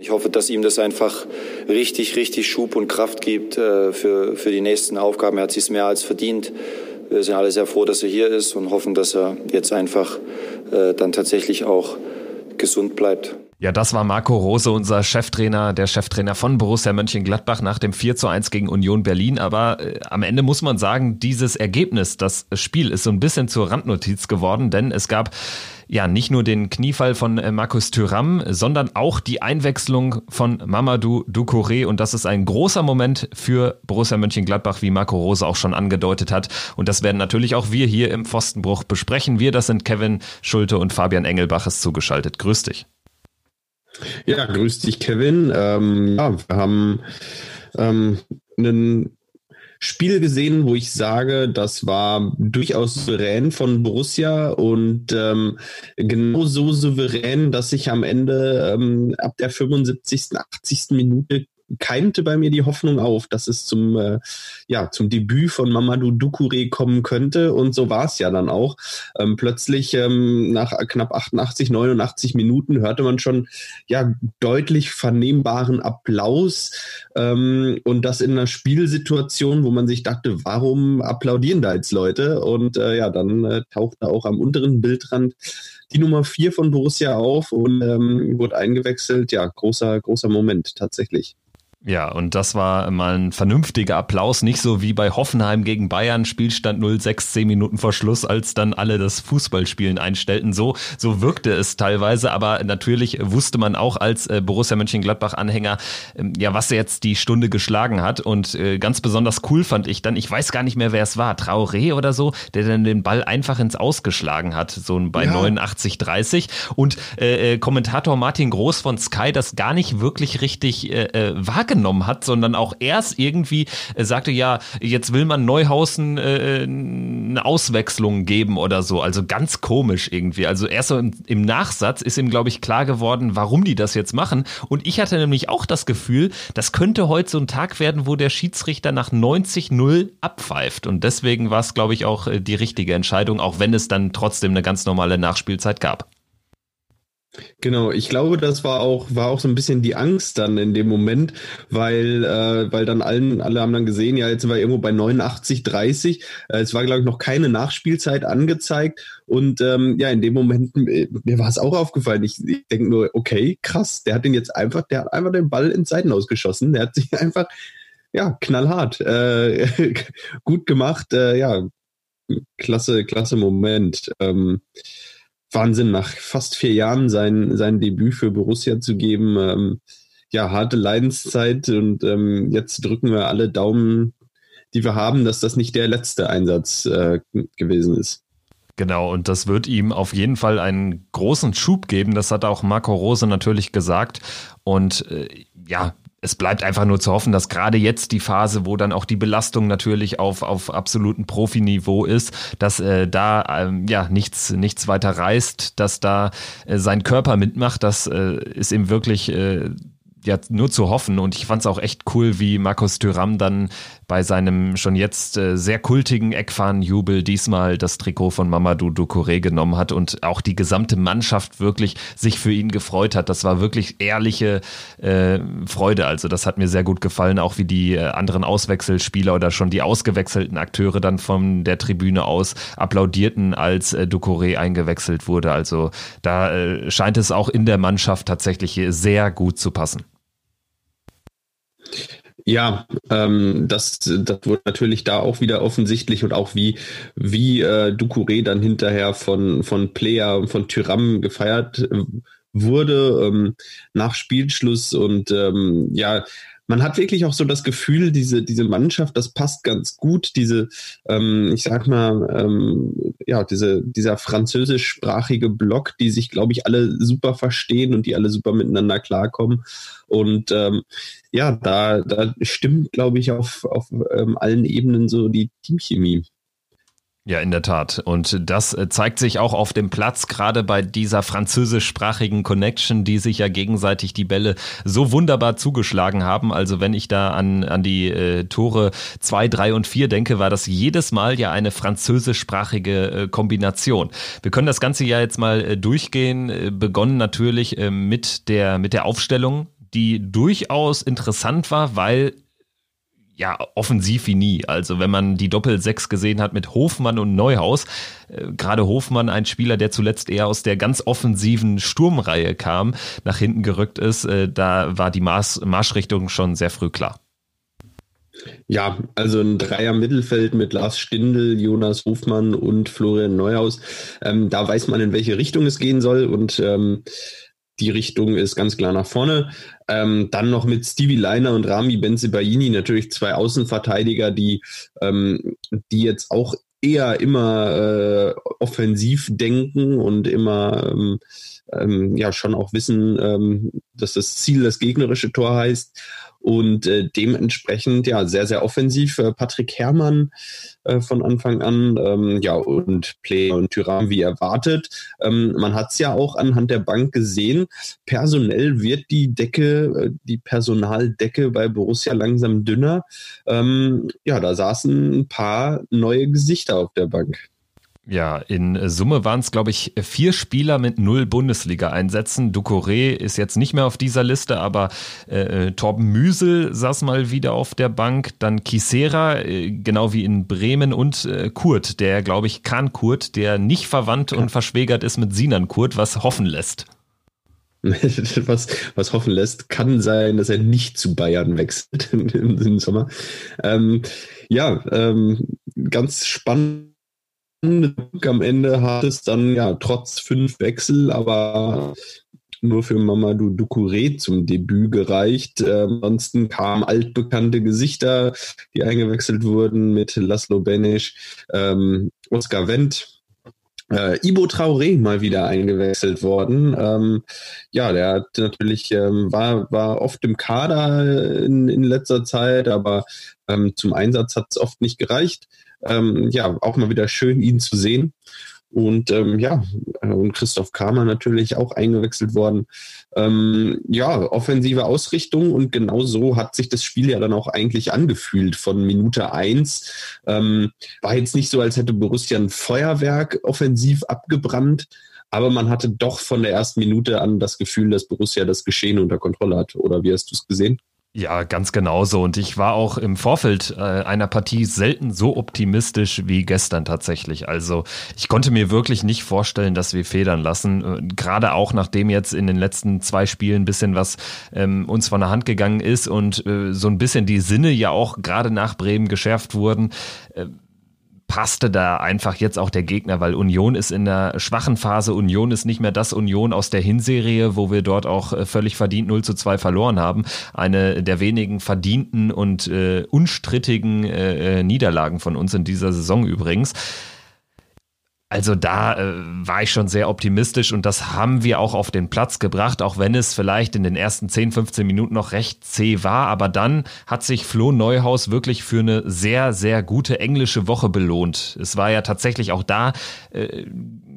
Ich hoffe, dass ihm das einfach richtig, richtig Schub und Kraft gibt äh, für, für die nächsten Aufgaben. Er hat sich mehr als verdient. Wir sind alle sehr froh, dass er hier ist und hoffen, dass er jetzt einfach äh, dann tatsächlich auch gesund bleibt. Ja, das war Marco Rose, unser Cheftrainer, der Cheftrainer von Borussia Mönchengladbach nach dem 4 zu 1 gegen Union Berlin. Aber äh, am Ende muss man sagen, dieses Ergebnis, das Spiel ist so ein bisschen zur Randnotiz geworden, denn es gab ja nicht nur den Kniefall von äh, Markus Thüram, sondern auch die Einwechslung von Mamadou Ducouré. Und das ist ein großer Moment für Borussia Mönchengladbach, wie Marco Rose auch schon angedeutet hat. Und das werden natürlich auch wir hier im Pfostenbruch besprechen. Wir, das sind Kevin Schulte und Fabian Engelbach ist zugeschaltet. Grüß dich. Ja, grüß dich, Kevin. Ähm, ja, wir haben ähm, ein Spiel gesehen, wo ich sage, das war durchaus souverän von Borussia und ähm, genau so souverän, dass ich am Ende ähm, ab der 75., 80. Minute keimte bei mir die Hoffnung auf, dass es zum, äh, ja, zum Debüt von Mamadou Ducouré kommen könnte. Und so war es ja dann auch. Ähm, plötzlich ähm, nach knapp 88, 89 Minuten hörte man schon ja deutlich vernehmbaren Applaus. Ähm, und das in einer Spielsituation, wo man sich dachte, warum applaudieren da jetzt Leute? Und äh, ja, dann äh, tauchte auch am unteren Bildrand die Nummer vier von Borussia auf und ähm, wurde eingewechselt. Ja, großer, großer Moment tatsächlich. Ja, und das war mal ein vernünftiger Applaus, nicht so wie bei Hoffenheim gegen Bayern, Spielstand 0-6, 10 Minuten vor Schluss, als dann alle das Fußballspielen einstellten. So, so wirkte es teilweise, aber natürlich wusste man auch als äh, Borussia Mönchengladbach-Anhänger, ähm, ja, was jetzt die Stunde geschlagen hat. Und äh, ganz besonders cool fand ich dann, ich weiß gar nicht mehr, wer es war, Traoré oder so, der dann den Ball einfach ins Ausgeschlagen hat, so bei ja. 89, 30. Und äh, äh, Kommentator Martin Groß von Sky das gar nicht wirklich richtig äh, war wahrgenommen hat, sondern auch erst irgendwie äh, sagte, ja, jetzt will man Neuhausen äh, eine Auswechslung geben oder so. Also ganz komisch irgendwie. Also erst so im, im Nachsatz ist ihm, glaube ich, klar geworden, warum die das jetzt machen. Und ich hatte nämlich auch das Gefühl, das könnte heute so ein Tag werden, wo der Schiedsrichter nach 90-0 abpfeift. Und deswegen war es, glaube ich, auch äh, die richtige Entscheidung, auch wenn es dann trotzdem eine ganz normale Nachspielzeit gab. Genau, ich glaube, das war auch, war auch so ein bisschen die Angst dann in dem Moment, weil, äh, weil dann allen, alle haben dann gesehen, ja, jetzt sind wir irgendwo bei 89, 30. Äh, es war, glaube ich, noch keine Nachspielzeit angezeigt. Und ähm, ja, in dem Moment, äh, mir war es auch aufgefallen. Ich, ich denke nur, okay, krass, der hat den jetzt einfach, der hat einfach den Ball ins Seiten ausgeschossen. Der hat sich einfach, ja, knallhart, äh, gut gemacht, äh, ja, klasse, klasse Moment. Ähm, Wahnsinn, nach fast vier Jahren sein, sein Debüt für Borussia zu geben. Ähm, ja, harte Leidenszeit und ähm, jetzt drücken wir alle Daumen, die wir haben, dass das nicht der letzte Einsatz äh, gewesen ist. Genau, und das wird ihm auf jeden Fall einen großen Schub geben. Das hat auch Marco Rose natürlich gesagt. Und äh, ja, es bleibt einfach nur zu hoffen, dass gerade jetzt die Phase, wo dann auch die Belastung natürlich auf, auf absolutem Profiniveau ist, dass äh, da ähm, ja nichts, nichts weiter reißt, dass da äh, sein Körper mitmacht. Das äh, ist ihm wirklich äh, ja nur zu hoffen. Und ich fand es auch echt cool, wie Markus Thüram dann bei seinem schon jetzt äh, sehr kultigen Eckfahnenjubel diesmal das Trikot von Mamadou Ducouré genommen hat und auch die gesamte Mannschaft wirklich sich für ihn gefreut hat. Das war wirklich ehrliche äh, Freude. Also das hat mir sehr gut gefallen, auch wie die äh, anderen Auswechselspieler oder schon die ausgewechselten Akteure dann von der Tribüne aus applaudierten, als äh, Ducouré eingewechselt wurde. Also da äh, scheint es auch in der Mannschaft tatsächlich sehr gut zu passen. Ja, ähm, das, das wurde natürlich da auch wieder offensichtlich und auch wie, wie äh, Ducouré dann hinterher von, von Player und von Tyram gefeiert äh, wurde ähm, nach Spielschluss und ähm, ja, man hat wirklich auch so das Gefühl, diese, diese Mannschaft, das passt ganz gut, diese, ähm, ich sag mal, ähm, ja, diese, dieser französischsprachige Block, die sich, glaube ich, alle super verstehen und die alle super miteinander klarkommen. Und ähm, ja, da, da stimmt, glaube ich, auf, auf ähm, allen Ebenen so die Teamchemie. Ja, in der Tat. Und das äh, zeigt sich auch auf dem Platz, gerade bei dieser französischsprachigen Connection, die sich ja gegenseitig die Bälle so wunderbar zugeschlagen haben. Also wenn ich da an, an die äh, Tore zwei, drei und vier denke, war das jedes Mal ja eine französischsprachige äh, Kombination. Wir können das Ganze ja jetzt mal äh, durchgehen. Äh, begonnen natürlich äh, mit der, mit der Aufstellung die durchaus interessant war, weil ja, offensiv wie nie. Also wenn man die Doppel-Sechs gesehen hat mit Hofmann und Neuhaus, äh, gerade Hofmann, ein Spieler, der zuletzt eher aus der ganz offensiven Sturmreihe kam, nach hinten gerückt ist, äh, da war die Marsch Marschrichtung schon sehr früh klar. Ja, also ein Dreier Mittelfeld mit Lars Stindl, Jonas Hofmann und Florian Neuhaus. Ähm, da weiß man, in welche Richtung es gehen soll und ähm, die Richtung ist ganz klar nach vorne. Ähm, dann noch mit Stevie Leiner und Rami Benzibaini natürlich zwei Außenverteidiger, die, ähm, die jetzt auch eher immer äh, offensiv denken und immer ähm, ähm, ja schon auch wissen, ähm, dass das Ziel das gegnerische Tor heißt und äh, dementsprechend ja sehr, sehr offensiv. Äh, Patrick Herrmann äh, von Anfang an, ähm, ja, und Play und Tyram wie erwartet. Ähm, man hat es ja auch anhand der Bank gesehen. Personell wird die Decke, äh, die Personaldecke bei Borussia langsam dünner. Ähm, ja, da saßen ein paar neue Gesichter auf der Bank. Ja, in Summe waren es, glaube ich, vier Spieler mit null Bundesliga-Einsätzen. Ducouré ist jetzt nicht mehr auf dieser Liste, aber äh, äh, Torben Müsel saß mal wieder auf der Bank. Dann Kisera, äh, genau wie in Bremen und äh, Kurt, der, glaube ich, Kahn Kurt, der nicht verwandt und verschwägert ist mit Sinan Kurt, was hoffen lässt. was, was hoffen lässt, kann sein, dass er nicht zu Bayern wechselt im, im Sommer. Ähm, ja, ähm, ganz spannend am Ende hat es dann ja trotz fünf Wechsel, aber nur für Mamadou Ducouré zum Debüt gereicht. Äh, ansonsten kamen altbekannte Gesichter, die eingewechselt wurden mit Laszlo Benesch, ähm, Oskar Wendt, äh, Ibo Traoré mal wieder eingewechselt worden. Ähm, ja, der hat natürlich ähm, war war oft im Kader in, in letzter Zeit, aber ähm, zum Einsatz hat es oft nicht gereicht ähm, ja, auch mal wieder schön, ihn zu sehen. Und ähm, ja, und Christoph Kramer natürlich auch eingewechselt worden. Ähm, ja, offensive Ausrichtung und genau so hat sich das Spiel ja dann auch eigentlich angefühlt von Minute eins. Ähm, war jetzt nicht so, als hätte Borussia ein Feuerwerk offensiv abgebrannt, aber man hatte doch von der ersten Minute an das Gefühl, dass Borussia das Geschehen unter Kontrolle hat. Oder wie hast du es gesehen? Ja, ganz genauso. Und ich war auch im Vorfeld äh, einer Partie selten so optimistisch wie gestern tatsächlich. Also ich konnte mir wirklich nicht vorstellen, dass wir federn lassen. Äh, gerade auch nachdem jetzt in den letzten zwei Spielen ein bisschen was ähm, uns von der Hand gegangen ist und äh, so ein bisschen die Sinne ja auch gerade nach Bremen geschärft wurden. Passte da einfach jetzt auch der Gegner, weil Union ist in der schwachen Phase. Union ist nicht mehr das Union aus der Hinserie, wo wir dort auch äh, völlig verdient 0 zu 2 verloren haben. Eine der wenigen verdienten und äh, unstrittigen äh, äh Niederlagen von uns in dieser Saison übrigens. Also da äh, war ich schon sehr optimistisch und das haben wir auch auf den Platz gebracht, auch wenn es vielleicht in den ersten 10, 15 Minuten noch recht zäh war. Aber dann hat sich Flo Neuhaus wirklich für eine sehr, sehr gute englische Woche belohnt. Es war ja tatsächlich auch da äh,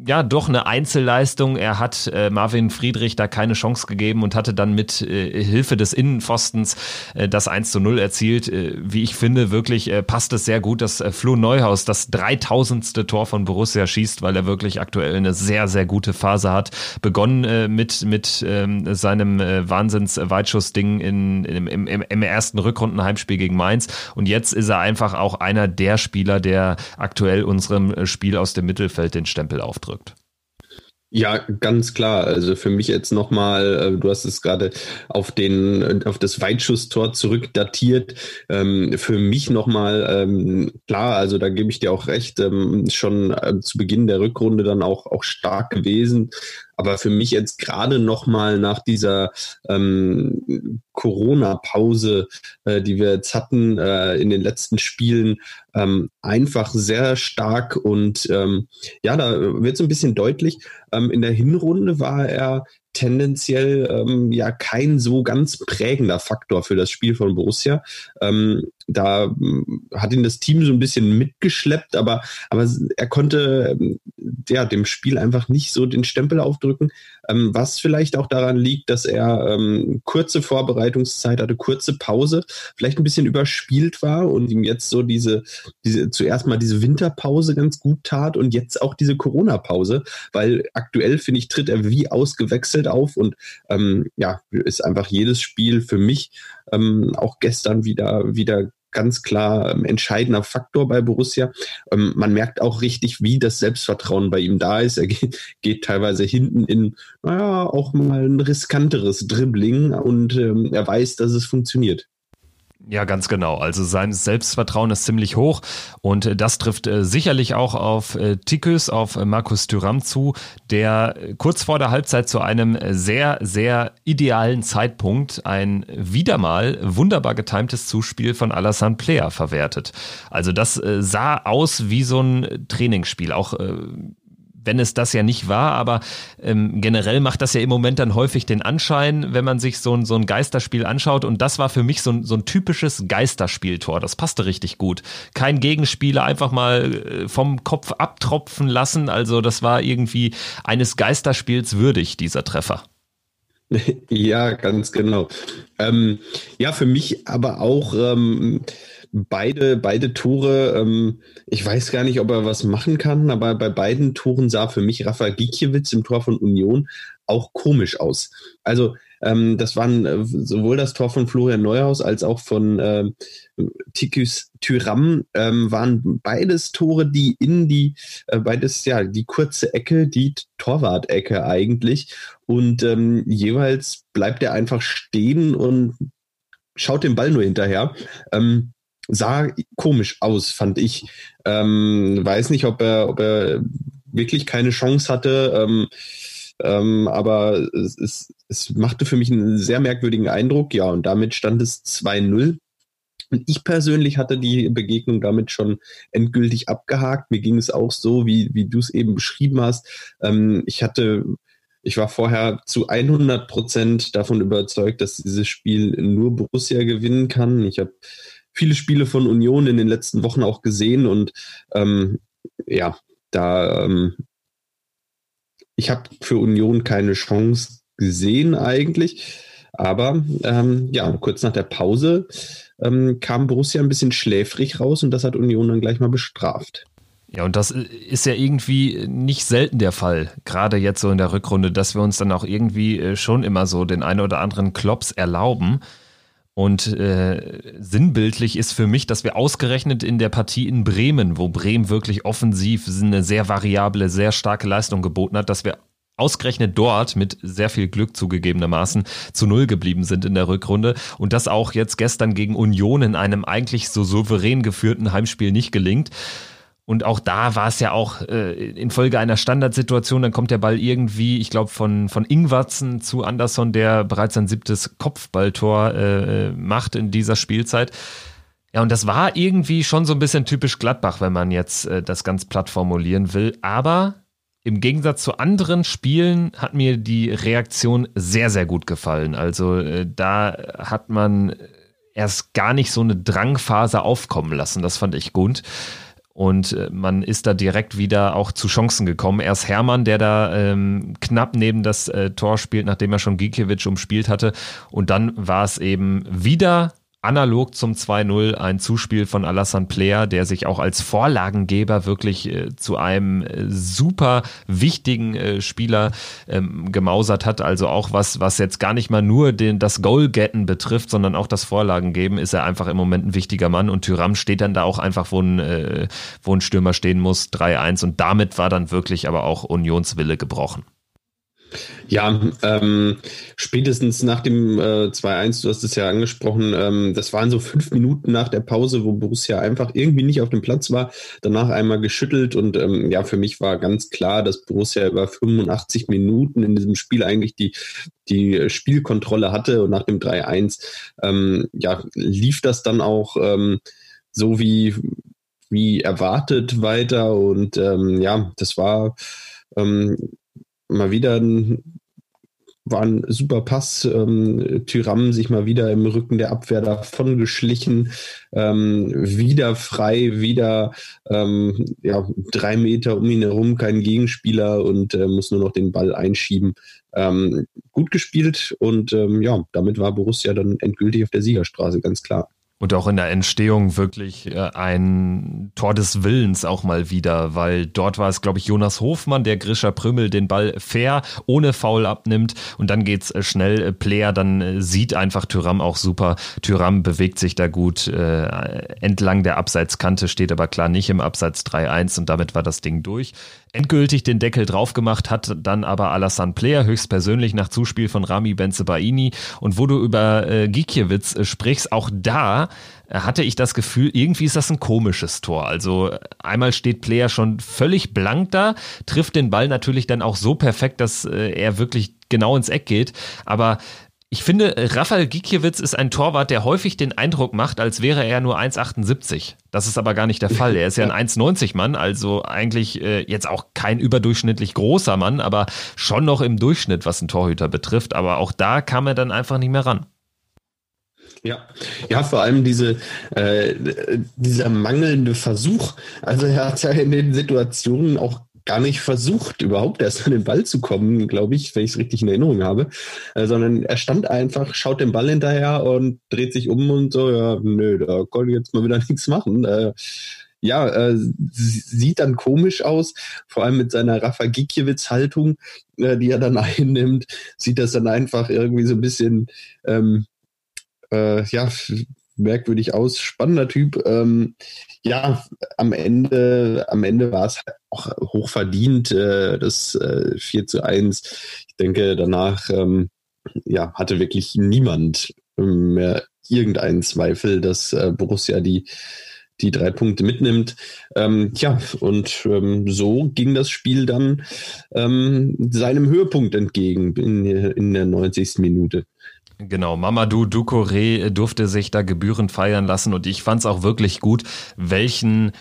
ja doch eine Einzelleistung. Er hat äh, Marvin Friedrich da keine Chance gegeben und hatte dann mit äh, Hilfe des Innenpfostens äh, das 1 zu 0 erzielt. Äh, wie ich finde, wirklich äh, passt es sehr gut, dass äh, Flo Neuhaus das 3000. Tor von Borussia schießt, weil er wirklich aktuell eine sehr, sehr gute Phase hat. Begonnen äh, mit, mit ähm, seinem äh, Wahnsinns-Weitschuss-Ding in, in, im, im, im ersten Rückrundenheimspiel gegen Mainz und jetzt ist er einfach auch einer der Spieler, der aktuell unserem äh, Spiel aus dem Mittelfeld den Stempel aufdrückt ausdrückt. Ja, ganz klar. Also für mich jetzt nochmal, äh, du hast es gerade auf den, auf das Weitschusstor zurückdatiert. Ähm, für mich nochmal, ähm, klar, also da gebe ich dir auch recht, ähm, schon äh, zu Beginn der Rückrunde dann auch, auch stark gewesen. Aber für mich jetzt gerade nochmal nach dieser ähm, Corona-Pause, äh, die wir jetzt hatten äh, in den letzten Spielen, ähm, einfach sehr stark. Und ähm, ja, da wird es ein bisschen deutlich. Ähm, in der Hinrunde war er tendenziell ähm, ja kein so ganz prägender Faktor für das Spiel von Borussia. Ähm, da hm, hat ihn das Team so ein bisschen mitgeschleppt, aber, aber er konnte ähm, ja, dem Spiel einfach nicht so den Stempel aufdrücken, ähm, was vielleicht auch daran liegt, dass er ähm, kurze Vorbereitungszeit hatte, kurze Pause, vielleicht ein bisschen überspielt war und ihm jetzt so diese, diese zuerst mal diese Winterpause ganz gut tat und jetzt auch diese Corona-Pause, weil aktuell, finde ich, tritt er wie ausgewechselt Mittelfeld auf und ähm, ja, ist einfach jedes Spiel für mich ähm, auch gestern wieder, wieder ganz klar ähm, entscheidender Faktor bei Borussia. Ähm, man merkt auch richtig, wie das Selbstvertrauen bei ihm da ist. Er geht, geht teilweise hinten in, naja, auch mal ein riskanteres Dribbling und ähm, er weiß, dass es funktioniert. Ja, ganz genau. Also sein Selbstvertrauen ist ziemlich hoch und äh, das trifft äh, sicherlich auch auf äh, Tikus, auf äh, Markus Thüram zu, der äh, kurz vor der Halbzeit zu einem sehr, sehr idealen Zeitpunkt ein wieder mal wunderbar getimtes Zuspiel von Alassane Player verwertet. Also das äh, sah aus wie so ein Trainingsspiel, auch wenn es das ja nicht war, aber ähm, generell macht das ja im Moment dann häufig den Anschein, wenn man sich so ein, so ein Geisterspiel anschaut. Und das war für mich so ein, so ein typisches Geisterspieltor. Das passte richtig gut. Kein Gegenspieler einfach mal äh, vom Kopf abtropfen lassen. Also das war irgendwie eines Geisterspiels würdig, dieser Treffer. Ja, ganz genau. Ähm, ja, für mich aber auch. Ähm beide, beide Tore, ähm, ich weiß gar nicht, ob er was machen kann, aber bei beiden Toren sah für mich Rafa Gikiewicz im Tor von Union auch komisch aus. Also ähm, das waren äh, sowohl das Tor von Florian Neuhaus als auch von äh, Tikus Tyram ähm, waren beides Tore, die in die, äh, beides, ja, die kurze Ecke, die Torwart-Ecke eigentlich. Und ähm, jeweils bleibt er einfach stehen und schaut dem Ball nur hinterher. Ähm, sah komisch aus, fand ich. Ähm, weiß nicht, ob er, ob er wirklich keine Chance hatte. Ähm, ähm, aber es, es, es machte für mich einen sehr merkwürdigen Eindruck. Ja, und damit stand es 2-0. Und ich persönlich hatte die Begegnung damit schon endgültig abgehakt. Mir ging es auch so, wie, wie du es eben beschrieben hast. Ähm, ich hatte, ich war vorher zu 100 Prozent davon überzeugt, dass dieses Spiel nur Borussia gewinnen kann. Ich habe viele Spiele von Union in den letzten Wochen auch gesehen und ähm, ja, da ähm, ich habe für Union keine Chance gesehen eigentlich. Aber ähm, ja, kurz nach der Pause ähm, kam Borussia ein bisschen schläfrig raus und das hat Union dann gleich mal bestraft. Ja, und das ist ja irgendwie nicht selten der Fall, gerade jetzt so in der Rückrunde, dass wir uns dann auch irgendwie äh, schon immer so den einen oder anderen Klops erlauben. Und äh, sinnbildlich ist für mich, dass wir ausgerechnet in der Partie in Bremen, wo Bremen wirklich offensiv eine sehr variable, sehr starke Leistung geboten hat, dass wir ausgerechnet dort mit sehr viel Glück zugegebenermaßen zu Null geblieben sind in der Rückrunde und das auch jetzt gestern gegen Union in einem eigentlich so souverän geführten Heimspiel nicht gelingt. Und auch da war es ja auch äh, infolge einer Standardsituation, dann kommt der Ball irgendwie, ich glaube, von, von Ingwatzen zu Anderson, der bereits sein siebtes Kopfballtor äh, macht in dieser Spielzeit. Ja, und das war irgendwie schon so ein bisschen typisch Gladbach, wenn man jetzt äh, das ganz platt formulieren will. Aber im Gegensatz zu anderen Spielen hat mir die Reaktion sehr, sehr gut gefallen. Also äh, da hat man erst gar nicht so eine Drangphase aufkommen lassen. Das fand ich gut. Und äh, man ist da direkt wieder auch zu Chancen gekommen. Erst Hermann, der da ähm, knapp neben das äh, Tor spielt, nachdem er schon Gikiewicz umspielt hatte. Und dann war es eben wieder analog zum 2-0 ein Zuspiel von Alassane Player, der sich auch als Vorlagengeber wirklich äh, zu einem äh, super wichtigen äh, Spieler ähm, gemausert hat. Also auch was, was jetzt gar nicht mal nur den, das Goal-Getten betrifft, sondern auch das Vorlagengeben, ist er einfach im Moment ein wichtiger Mann und Tyram steht dann da auch einfach, wo ein, äh, wo ein Stürmer stehen muss, 3-1 und damit war dann wirklich aber auch Unionswille gebrochen. Ja, ähm, spätestens nach dem äh, 2-1, du hast es ja angesprochen, ähm, das waren so fünf Minuten nach der Pause, wo Borussia einfach irgendwie nicht auf dem Platz war, danach einmal geschüttelt und ähm, ja, für mich war ganz klar, dass Borussia über 85 Minuten in diesem Spiel eigentlich die, die Spielkontrolle hatte und nach dem 3-1, ähm, ja, lief das dann auch ähm, so wie, wie erwartet weiter und ähm, ja, das war ähm, mal wieder ein, war ein super Pass. Ähm, Tyram sich mal wieder im Rücken der Abwehr davon geschlichen. Ähm, wieder frei, wieder ähm, ja, drei Meter um ihn herum, kein Gegenspieler und äh, muss nur noch den Ball einschieben. Ähm, gut gespielt und ähm, ja, damit war Borussia dann endgültig auf der Siegerstraße, ganz klar. Und auch in der Entstehung wirklich äh, ein Tor des Willens auch mal wieder, weil dort war es, glaube ich, Jonas Hofmann, der Grisha Prümmel den Ball fair, ohne Foul abnimmt und dann geht's äh, schnell. Player dann äh, sieht einfach Tyram auch super. Tyram bewegt sich da gut äh, entlang der Abseitskante, steht aber klar nicht im Abseits 3-1 und damit war das Ding durch. Endgültig den Deckel drauf gemacht hat dann aber Alassane Player höchstpersönlich nach Zuspiel von Rami Benzebaini. Und wo du über äh, Gikiewicz äh, sprichst, auch da äh, hatte ich das Gefühl, irgendwie ist das ein komisches Tor. Also einmal steht Player schon völlig blank da, trifft den Ball natürlich dann auch so perfekt, dass äh, er wirklich genau ins Eck geht. Aber ich finde, Rafael Gikiewicz ist ein Torwart, der häufig den Eindruck macht, als wäre er nur 1,78. Das ist aber gar nicht der Fall. Er ist ja ein 1,90 Mann, also eigentlich äh, jetzt auch kein überdurchschnittlich großer Mann, aber schon noch im Durchschnitt, was einen Torhüter betrifft. Aber auch da kam er dann einfach nicht mehr ran. Ja, ja, vor allem diese, äh, dieser mangelnde Versuch. Also er hat ja in den Situationen auch gar nicht versucht, überhaupt erst an den Ball zu kommen, glaube ich, wenn ich es richtig in Erinnerung habe, äh, sondern er stand einfach, schaut den Ball hinterher und dreht sich um und so, ja, nö, da konnte ich jetzt mal wieder nichts machen. Äh, ja, äh, sieht dann komisch aus, vor allem mit seiner Rafa Gikiewicz-Haltung, äh, die er dann einnimmt, sieht das dann einfach irgendwie so ein bisschen, ähm, äh, ja, merkwürdig aus, spannender Typ. Ähm, ja, am Ende, am Ende war es auch hochverdient, äh, das äh, 4 zu 1. Ich denke, danach ähm, ja, hatte wirklich niemand mehr irgendeinen Zweifel, dass äh, Borussia die die drei Punkte mitnimmt. Ähm, ja, und ähm, so ging das Spiel dann ähm, seinem Höhepunkt entgegen in, der 90. Minute. Genau, Mamadou Ducouré durfte sich da gebührend feiern lassen und ich fand es auch wirklich gut, welchen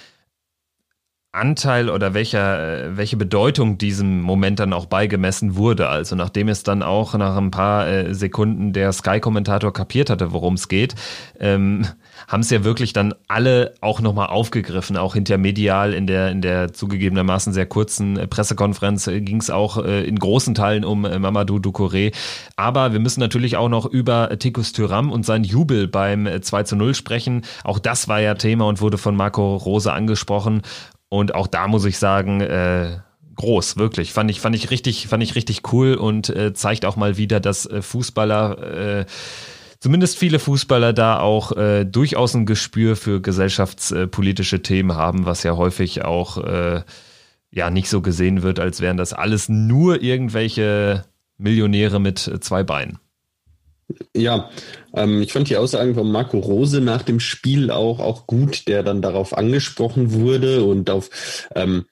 Anteil oder welcher, welche Bedeutung diesem Moment dann auch beigemessen wurde. Also nachdem es dann auch nach ein paar äh, Sekunden der Sky-Kommentator kapiert hatte, worum es geht, ähm, haben es ja wirklich dann alle auch nochmal aufgegriffen, auch hintermedial in der, in der zugegebenermaßen sehr kurzen äh, Pressekonferenz äh, ging es auch äh, in großen Teilen um Mamadou Ducouré. Aber wir müssen natürlich auch noch über Tikus Tyram und seinen Jubel beim 2 zu 0 sprechen. Auch das war ja Thema und wurde von Marco Rose angesprochen. Und auch da muss ich sagen, äh, groß, wirklich. Fand ich, fand ich richtig, fand ich richtig cool und äh, zeigt auch mal wieder, dass äh, Fußballer äh, zumindest viele Fußballer da auch äh, durchaus ein Gespür für gesellschaftspolitische Themen haben, was ja häufig auch äh, ja nicht so gesehen wird, als wären das alles nur irgendwelche Millionäre mit zwei Beinen. Ja, ähm, ich fand die Aussagen von Marco Rose nach dem Spiel auch, auch gut, der dann darauf angesprochen wurde und auf ähm,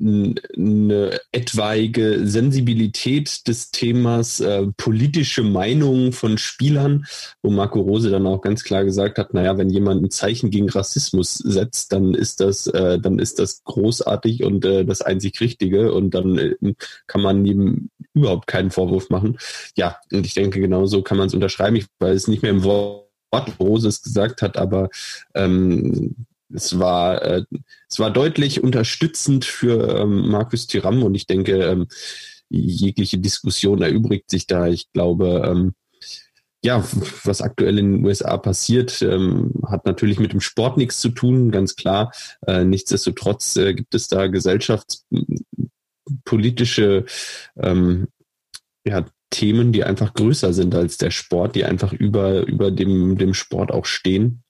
eine etwaige Sensibilität des Themas äh, politische Meinungen von Spielern, wo Marco Rose dann auch ganz klar gesagt hat, naja, wenn jemand ein Zeichen gegen Rassismus setzt, dann ist das, äh, dann ist das großartig und äh, das einzig Richtige und dann äh, kann man ihm überhaupt keinen Vorwurf machen. Ja, und ich denke, genauso kann man es unterschreiben. Ich weiß nicht mehr im Wort, Rose es gesagt hat, aber ähm, es war, äh, es war deutlich unterstützend für ähm, Markus Thuram und ich denke, ähm, jegliche Diskussion erübrigt sich da. Ich glaube, ähm, ja, was aktuell in den USA passiert, ähm, hat natürlich mit dem Sport nichts zu tun, ganz klar. Äh, nichtsdestotrotz äh, gibt es da gesellschaftspolitische ähm, ja, Themen, die einfach größer sind als der Sport, die einfach über, über dem, dem Sport auch stehen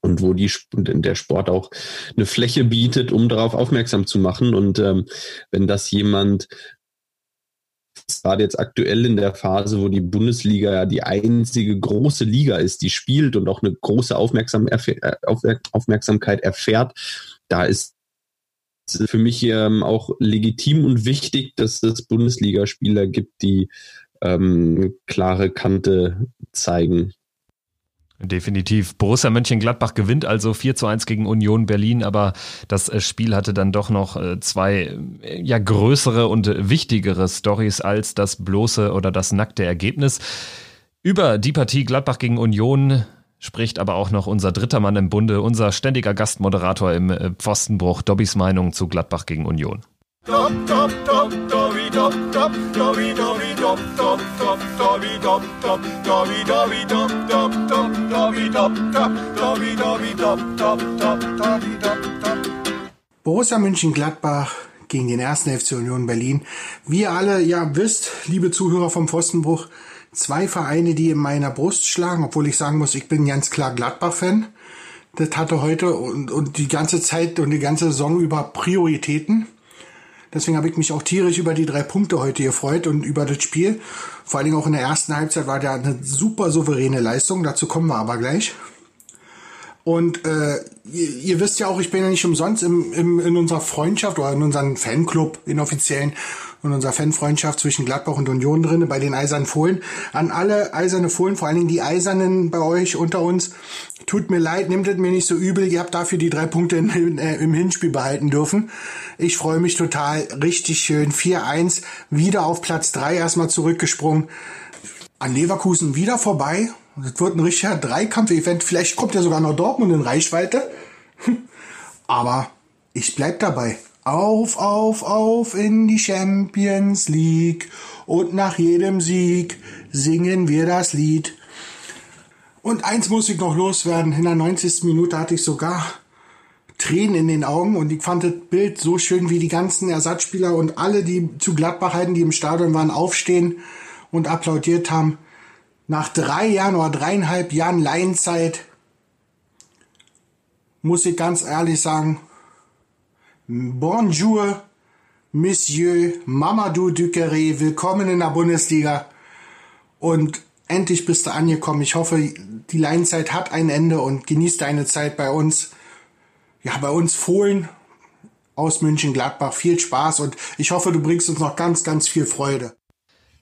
und wo die, der Sport auch eine Fläche bietet, um darauf aufmerksam zu machen. Und ähm, wenn das jemand gerade jetzt aktuell in der Phase, wo die Bundesliga ja die einzige große Liga ist, die spielt und auch eine große Aufmerksam äh, Aufmerksamkeit erfährt, da ist für mich ähm, auch legitim und wichtig, dass es Bundesligaspieler gibt, die ähm, klare Kante zeigen. Definitiv. Borussia Mönchengladbach gewinnt also 4 zu 1 gegen Union Berlin, aber das äh, Spiel hatte dann doch noch äh, zwei äh, ja größere und wichtigere Stories als das bloße oder das nackte Ergebnis. Über die Partie Gladbach gegen Union spricht aber auch noch unser dritter Mann im Bunde, unser ständiger Gastmoderator im Pfostenbruch, Dobbys Meinung zu Gladbach gegen Union. Borussia München-Gladbach gegen den ersten FC Union Berlin. Wie ihr alle ja wisst, liebe Zuhörer vom Pfostenbruch, zwei Vereine, die in meiner Brust schlagen, obwohl ich sagen muss, ich bin ganz klar Gladbach-Fan. Das hatte heute und, und die ganze Zeit und die ganze Saison über Prioritäten. Deswegen habe ich mich auch tierisch über die drei Punkte heute gefreut und über das Spiel. Vor allen Dingen auch in der ersten Halbzeit war da eine super souveräne Leistung. Dazu kommen wir aber gleich. Und äh, ihr, ihr wisst ja auch, ich bin ja nicht umsonst im, im, in unserer Freundschaft oder in unserem Fanclub, in offiziellen, in unserer Fanfreundschaft zwischen Gladbach und Union drinne bei den Eisernen Fohlen. An alle Eiserne Fohlen, vor allen Dingen die Eisernen bei euch unter uns, tut mir leid, nehmt es mir nicht so übel. Ihr habt dafür die drei Punkte in, in, äh, im Hinspiel behalten dürfen. Ich freue mich total, richtig schön. 4-1, wieder auf Platz 3 erstmal zurückgesprungen. An Leverkusen wieder vorbei das wird ein richtiger Dreikampf-Event. Vielleicht kommt ja sogar noch Dortmund in Reichweite. Aber ich bleib dabei. Auf, auf, auf in die Champions League. Und nach jedem Sieg singen wir das Lied. Und eins muss ich noch loswerden. In der 90. Minute hatte ich sogar Tränen in den Augen und ich fand das Bild so schön, wie die ganzen Ersatzspieler und alle, die zu Gladbach halten, die im Stadion waren, aufstehen und applaudiert haben nach drei Jahren oder dreieinhalb Jahren Laienzeit muss ich ganz ehrlich sagen, Bonjour, Monsieur Mamadou Duqueré, willkommen in der Bundesliga. Und endlich bist du angekommen. Ich hoffe, die Laienzeit hat ein Ende und genießt deine Zeit bei uns. Ja, bei uns Fohlen aus München-Gladbach. Viel Spaß und ich hoffe, du bringst uns noch ganz, ganz viel Freude.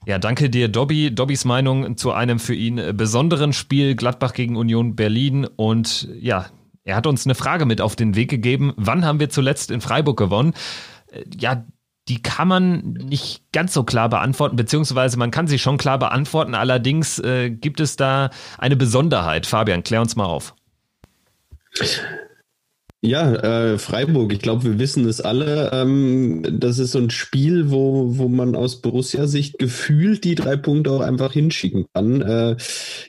Ja, danke dir, Dobby. Dobbys Meinung zu einem für ihn besonderen Spiel Gladbach gegen Union Berlin. Und ja, er hat uns eine Frage mit auf den Weg gegeben. Wann haben wir zuletzt in Freiburg gewonnen? Äh, ja, die kann man nicht ganz so klar beantworten, beziehungsweise man kann sie schon klar beantworten. Allerdings äh, gibt es da eine Besonderheit. Fabian, klär uns mal auf. Ja, äh, Freiburg, ich glaube, wir wissen es alle. Ähm, das ist so ein Spiel, wo, wo man aus Borussia-Sicht gefühlt die drei Punkte auch einfach hinschicken kann. Äh,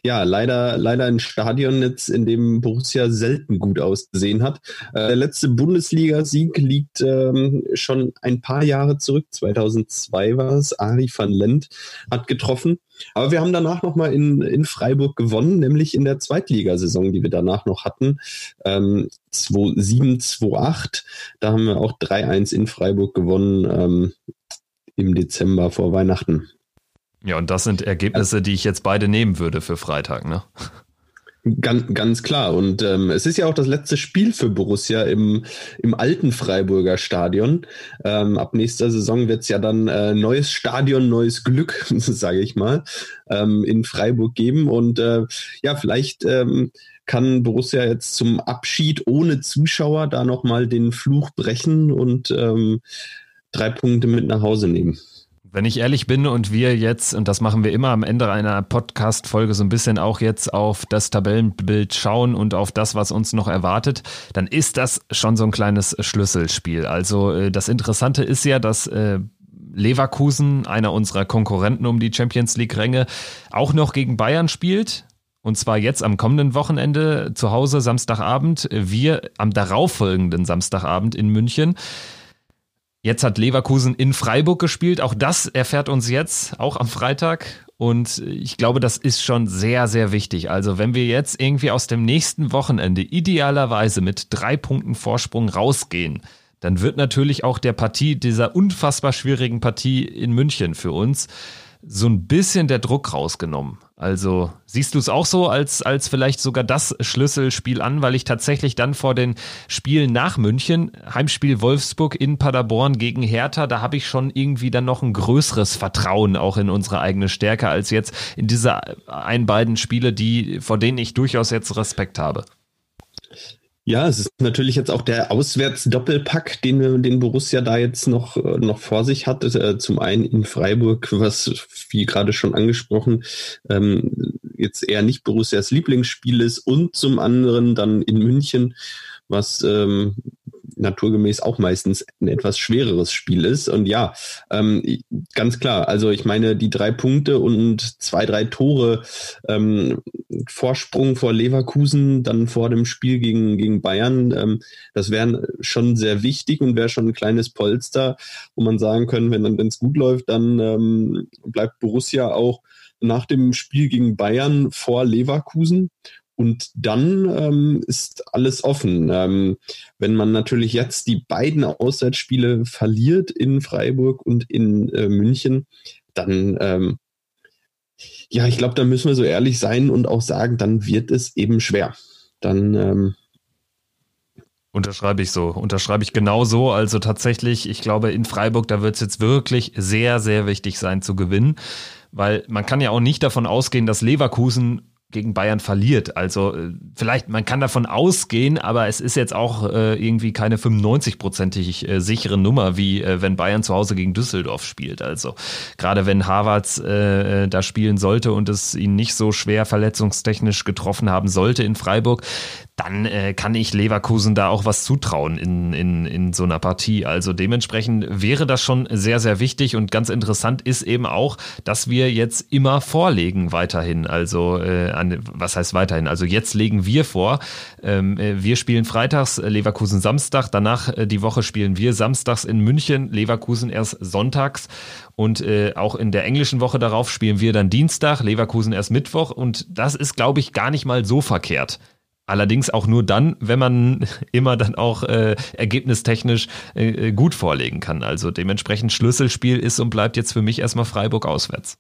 ja, leider, leider ein Stadionnetz, in dem Borussia selten gut ausgesehen hat. Äh, der letzte Bundesliga-Sieg liegt ähm, schon ein paar Jahre zurück. 2002 war es. Ari van Lent hat getroffen. Aber wir haben danach nochmal in, in Freiburg gewonnen, nämlich in der Zweitligasaison, die wir danach noch hatten. Ähm, 2007, 2008. Da haben wir auch 3-1 in Freiburg gewonnen ähm, im Dezember vor Weihnachten. Ja, und das sind Ergebnisse, die ich jetzt beide nehmen würde für Freitag, ne? Ganz, ganz klar. Und ähm, es ist ja auch das letzte Spiel für Borussia im, im alten Freiburger Stadion. Ähm, ab nächster Saison wird es ja dann äh, neues Stadion, neues Glück, sage ich mal, ähm, in Freiburg geben. Und äh, ja, vielleicht ähm, kann Borussia jetzt zum Abschied ohne Zuschauer da nochmal den Fluch brechen und ähm, drei Punkte mit nach Hause nehmen. Wenn ich ehrlich bin und wir jetzt, und das machen wir immer am Ende einer Podcast-Folge, so ein bisschen auch jetzt auf das Tabellenbild schauen und auf das, was uns noch erwartet, dann ist das schon so ein kleines Schlüsselspiel. Also äh, das Interessante ist ja, dass äh, Leverkusen, einer unserer Konkurrenten um die Champions League-Ränge, auch noch gegen Bayern spielt. Und zwar jetzt am kommenden Wochenende zu Hause Samstagabend, wir am darauffolgenden Samstagabend in München. Jetzt hat Leverkusen in Freiburg gespielt. Auch das erfährt uns jetzt, auch am Freitag. Und ich glaube, das ist schon sehr, sehr wichtig. Also wenn wir jetzt irgendwie aus dem nächsten Wochenende idealerweise mit drei Punkten Vorsprung rausgehen, dann wird natürlich auch der Partie, dieser unfassbar schwierigen Partie in München für uns, so ein bisschen der Druck rausgenommen. Also siehst du es auch so als, als vielleicht sogar das Schlüsselspiel an, weil ich tatsächlich dann vor den Spielen nach München, Heimspiel Wolfsburg in Paderborn gegen Hertha, da habe ich schon irgendwie dann noch ein größeres Vertrauen auch in unsere eigene Stärke als jetzt in diese ein, beiden Spiele, die, vor denen ich durchaus jetzt Respekt habe. Ja, es ist natürlich jetzt auch der Auswärts-Doppelpack, den, den Borussia da jetzt noch, äh, noch vor sich hat. Äh, zum einen in Freiburg, was, wie gerade schon angesprochen, ähm, jetzt eher nicht Borussias Lieblingsspiel ist und zum anderen dann in München, was ähm, naturgemäß auch meistens ein etwas schwereres Spiel ist. Und ja, ähm, ganz klar, also ich meine, die drei Punkte und zwei, drei Tore ähm, Vorsprung vor Leverkusen, dann vor dem Spiel gegen, gegen Bayern, ähm, das wären schon sehr wichtig und wäre schon ein kleines Polster, wo man sagen können, wenn es gut läuft, dann ähm, bleibt Borussia auch nach dem Spiel gegen Bayern vor Leverkusen. Und dann ähm, ist alles offen. Ähm, wenn man natürlich jetzt die beiden Auswärtsspiele verliert in Freiburg und in äh, München, dann ähm, ja, ich glaube, da müssen wir so ehrlich sein und auch sagen, dann wird es eben schwer. Dann ähm, Unterschreibe ich so, unterschreibe ich genau so. Also tatsächlich, ich glaube, in Freiburg, da wird es jetzt wirklich sehr, sehr wichtig sein zu gewinnen, weil man kann ja auch nicht davon ausgehen, dass Leverkusen gegen Bayern verliert. Also äh, vielleicht, man kann davon ausgehen, aber es ist jetzt auch äh, irgendwie keine 95-prozentig äh, sichere Nummer, wie äh, wenn Bayern zu Hause gegen Düsseldorf spielt. Also gerade wenn Harvards äh, äh, da spielen sollte und es ihn nicht so schwer verletzungstechnisch getroffen haben sollte in Freiburg, dann äh, kann ich Leverkusen da auch was zutrauen in, in, in so einer Partie. Also dementsprechend wäre das schon sehr, sehr wichtig und ganz interessant ist eben auch, dass wir jetzt immer vorlegen weiterhin. Also äh, an, was heißt weiterhin? Also jetzt legen wir vor. Ähm, äh, wir spielen freitags, äh, Leverkusen Samstag, danach äh, die Woche spielen wir samstags in München, Leverkusen erst sonntags und äh, auch in der englischen Woche darauf spielen wir dann Dienstag, Leverkusen erst Mittwoch und das ist, glaube ich, gar nicht mal so verkehrt. Allerdings auch nur dann, wenn man immer dann auch äh, ergebnistechnisch äh, gut vorlegen kann. Also dementsprechend Schlüsselspiel ist und bleibt jetzt für mich erstmal Freiburg auswärts.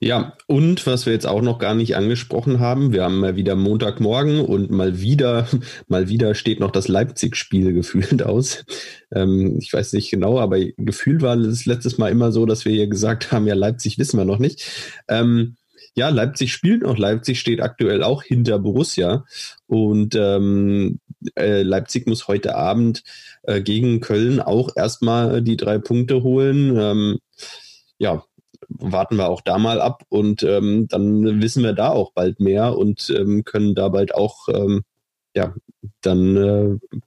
Ja, und was wir jetzt auch noch gar nicht angesprochen haben, wir haben mal wieder Montagmorgen und mal wieder, mal wieder steht noch das Leipzig-Spiel gefühlt aus. Ähm, ich weiß nicht genau, aber gefühlt war es letztes Mal immer so, dass wir hier gesagt haben, ja, Leipzig wissen wir noch nicht. Ähm, ja, Leipzig spielt noch. Leipzig steht aktuell auch hinter Borussia. Und ähm, äh, Leipzig muss heute Abend äh, gegen Köln auch erstmal die drei Punkte holen. Ähm, ja, warten wir auch da mal ab und ähm, dann wissen wir da auch bald mehr und ähm, können da bald auch ähm, ja dann äh,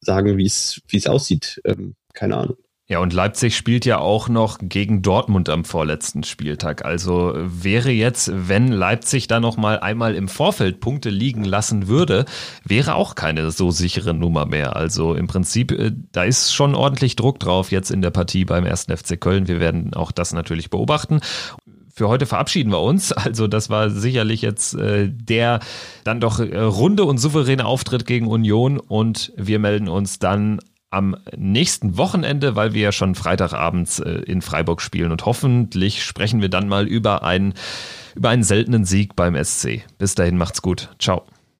sagen, wie es wie es aussieht. Ähm, keine Ahnung. Ja, und Leipzig spielt ja auch noch gegen Dortmund am vorletzten Spieltag. Also wäre jetzt, wenn Leipzig da noch mal einmal im Vorfeld Punkte liegen lassen würde, wäre auch keine so sichere Nummer mehr. Also im Prinzip, äh, da ist schon ordentlich Druck drauf jetzt in der Partie beim 1. FC Köln. Wir werden auch das natürlich beobachten für heute verabschieden wir uns. Also das war sicherlich jetzt äh, der dann doch äh, runde und souveräne Auftritt gegen Union und wir melden uns dann am nächsten Wochenende, weil wir ja schon Freitagabends äh, in Freiburg spielen und hoffentlich sprechen wir dann mal über einen, über einen seltenen Sieg beim SC. Bis dahin macht's gut. Ciao.